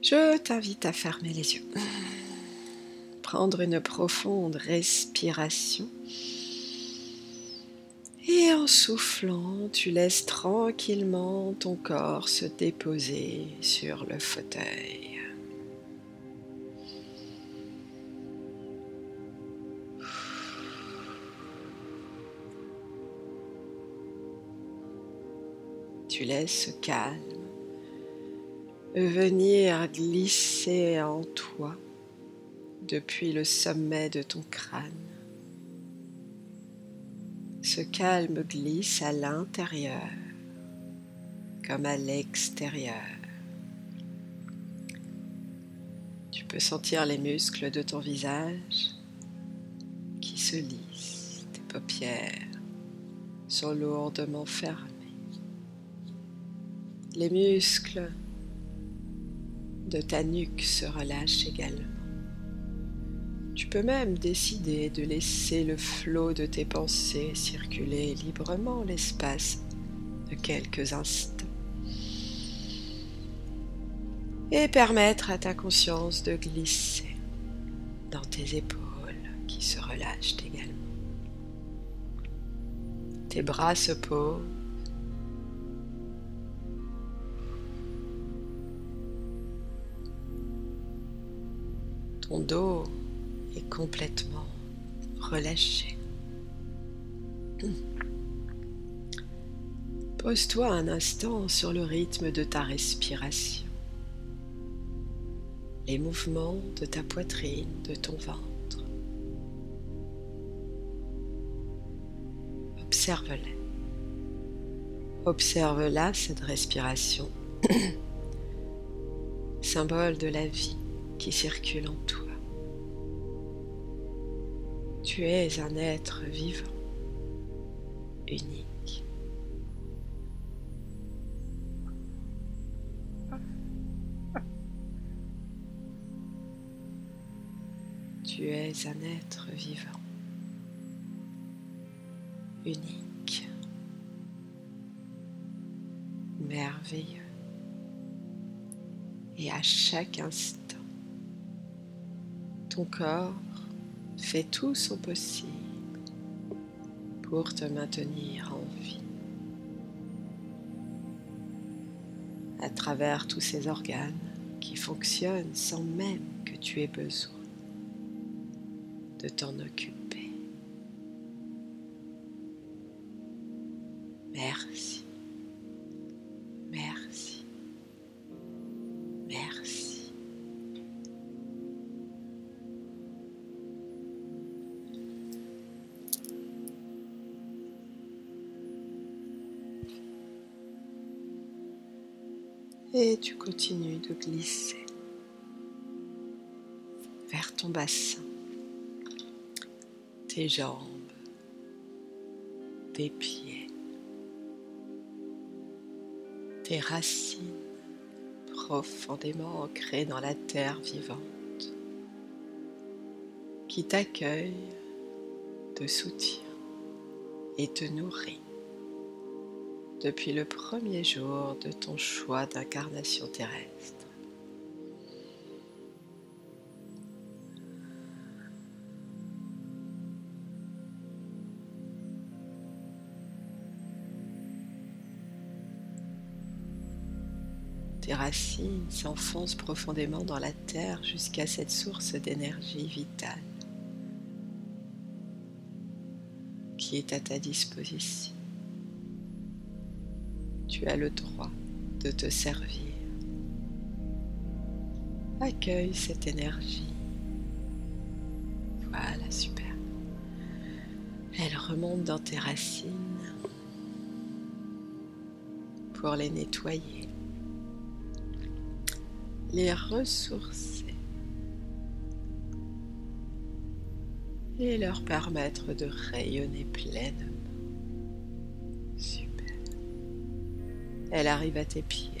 Je t'invite à fermer les yeux. Prendre une profonde respiration. Et en soufflant, tu laisses tranquillement ton corps se déposer sur le fauteuil. Tu laisses ce calme venir glisser en toi depuis le sommet de ton crâne. Ce calme glisse à l'intérieur comme à l'extérieur. Tu peux sentir les muscles de ton visage qui se lissent, tes paupières sont lourdement fermées. Les muscles de ta nuque se relâche également. Tu peux même décider de laisser le flot de tes pensées circuler librement l'espace de quelques instants et permettre à ta conscience de glisser dans tes épaules qui se relâchent également. Tes bras se posent Ton dos est complètement relâché. Pose-toi un instant sur le rythme de ta respiration, les mouvements de ta poitrine, de ton ventre. Observe-les. Observe-la, cette respiration, symbole de la vie qui circule en toi. Tu es un être vivant, unique. Tu es un être vivant, unique, merveilleux. Et à chaque instant, corps fait tout son possible pour te maintenir en vie. À travers tous ces organes qui fonctionnent sans même que tu aies besoin de t'en occuper. Et tu continues de glisser vers ton bassin, tes jambes, tes pieds, tes racines profondément ancrées dans la terre vivante qui t'accueille, te soutient et te nourrit depuis le premier jour de ton choix d'incarnation terrestre. Tes racines s'enfoncent profondément dans la terre jusqu'à cette source d'énergie vitale qui est à ta disposition tu as le droit de te servir. Accueille cette énergie. Voilà, super. Elle remonte dans tes racines pour les nettoyer, les ressourcer et leur permettre de rayonner pleinement. Elle arrive à tes pieds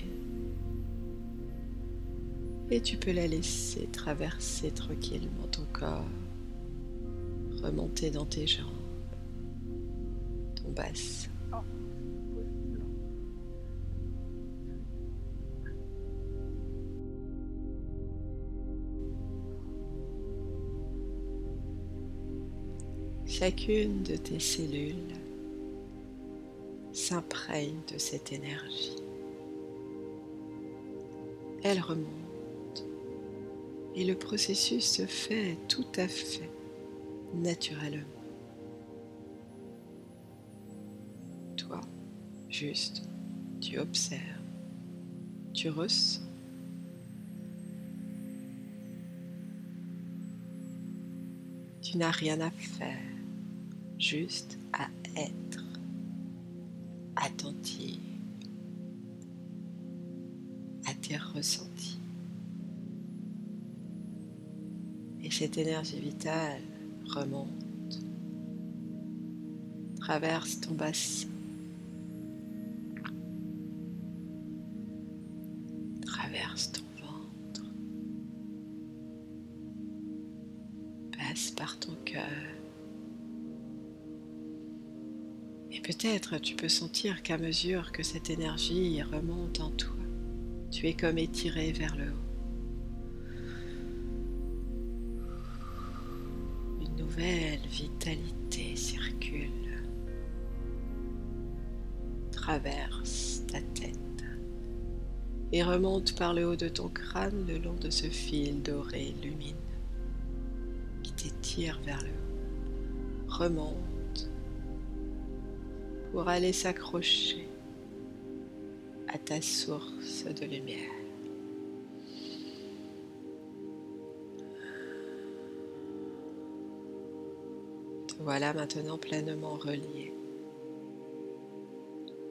et tu peux la laisser traverser tranquillement ton corps, remonter dans tes jambes, ton bassin. Chacune de tes cellules s'imprègne de cette énergie. Elle remonte et le processus se fait tout à fait naturellement. Toi, juste, tu observes, tu ressens. Tu n'as rien à faire juste à être attentif à tes ressentis. Et cette énergie vitale remonte, traverse ton bassin, tu peux sentir qu'à mesure que cette énergie remonte en toi, tu es comme étiré vers le haut. Une nouvelle vitalité circule, traverse ta tête et remonte par le haut de ton crâne le long de ce fil doré lumineux qui t'étire vers le haut. Remonte pour aller s'accrocher à ta source de lumière. Te voilà maintenant pleinement relié.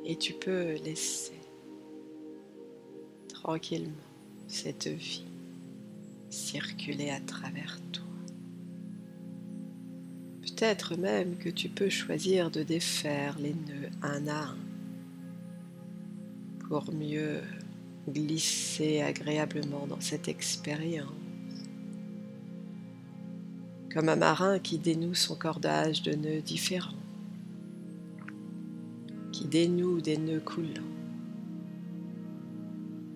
Et tu peux laisser tranquillement cette vie circuler à travers toi. Peut-être même que tu peux choisir de défaire les nœuds un à un pour mieux glisser agréablement dans cette expérience. Comme un marin qui dénoue son cordage de nœuds différents, qui dénoue des nœuds coulants,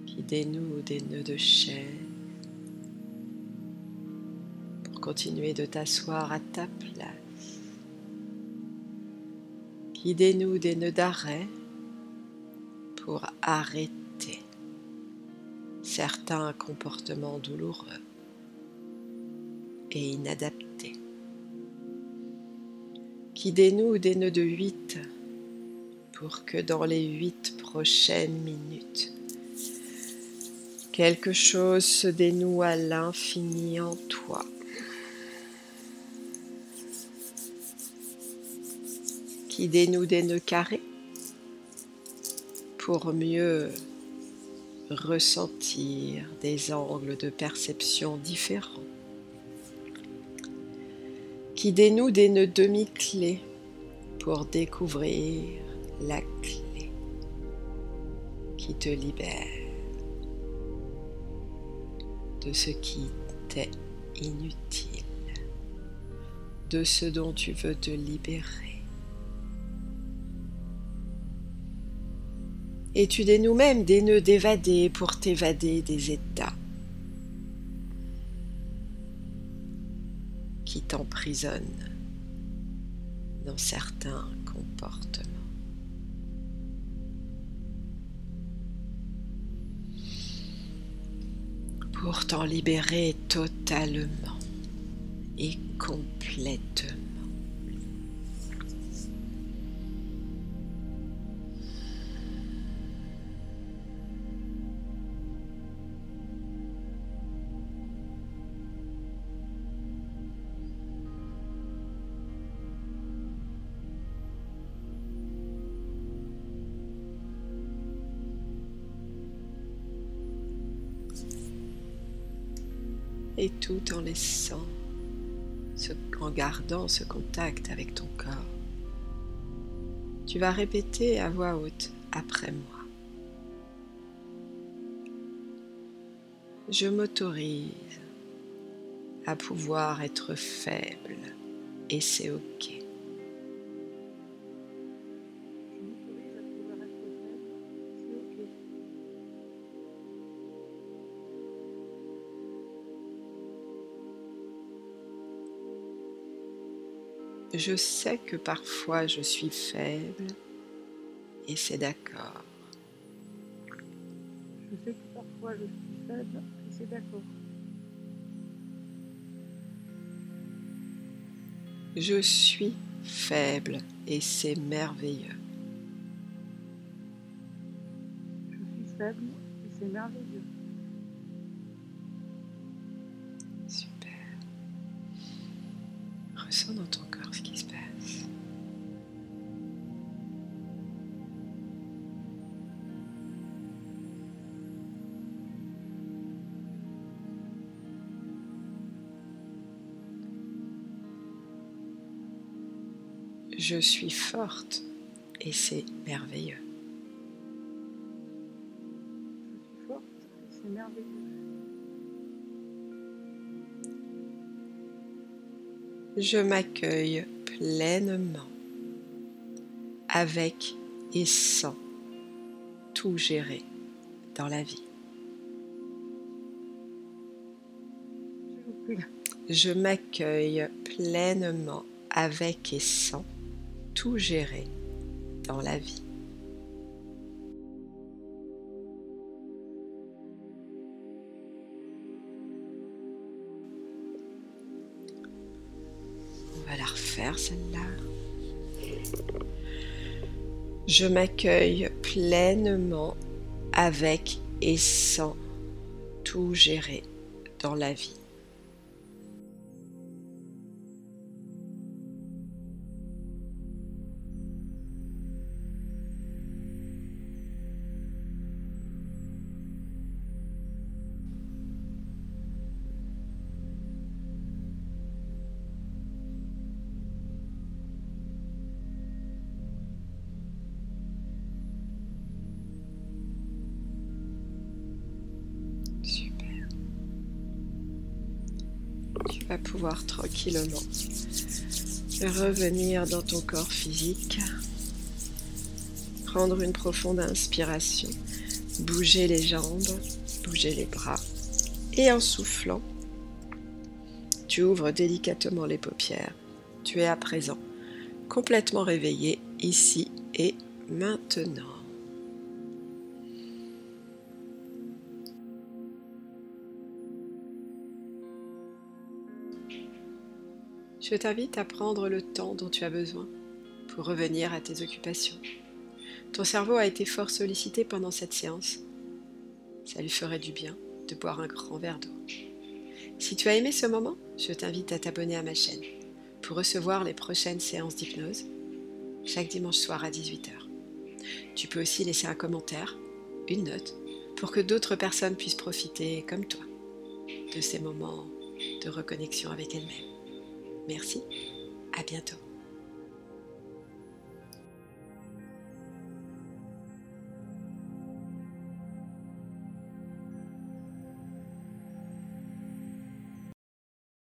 qui dénoue des nœuds de chaise, pour continuer de t'asseoir à ta place qui dénoue des nœuds d'arrêt pour arrêter certains comportements douloureux et inadaptés, qui dénoue des nœuds de huit pour que dans les huit prochaines minutes, quelque chose se dénoue à l'infini en toi. Qui dénoue des nœuds carrés pour mieux ressentir des angles de perception différents, qui dénoue des nœuds demi-clés pour découvrir la clé qui te libère de ce qui t'est inutile, de ce dont tu veux te libérer. Et tu dénoues même des nœuds d'évader pour t'évader des états qui t'emprisonnent dans certains comportements? Pour t'en libérer totalement et complètement. Et tout en laissant, en gardant ce contact avec ton corps. Tu vas répéter à voix haute après moi. Je m'autorise à pouvoir être faible et c'est ok. Je sais que parfois je suis faible et c'est d'accord. Je sais que parfois je suis faible et c'est d'accord. Je suis faible et c'est merveilleux. Je suis faible et c'est merveilleux. Super. Ressens dans ton corps Je suis forte et c'est merveilleux. Je m'accueille pleinement avec et sans tout gérer dans la vie. Je m'accueille pleinement avec et sans tout gérer dans la vie. On va la refaire celle-là. Je m'accueille pleinement avec et sans tout gérer dans la vie. Pouvoir tranquillement revenir dans ton corps physique, prendre une profonde inspiration, bouger les jambes, bouger les bras et en soufflant, tu ouvres délicatement les paupières. Tu es à présent complètement réveillé ici et maintenant. Je t'invite à prendre le temps dont tu as besoin pour revenir à tes occupations. Ton cerveau a été fort sollicité pendant cette séance. Ça lui ferait du bien de boire un grand verre d'eau. Si tu as aimé ce moment, je t'invite à t'abonner à ma chaîne pour recevoir les prochaines séances d'hypnose chaque dimanche soir à 18h. Tu peux aussi laisser un commentaire, une note, pour que d'autres personnes puissent profiter, comme toi, de ces moments de reconnexion avec elles-mêmes. Merci, à bientôt.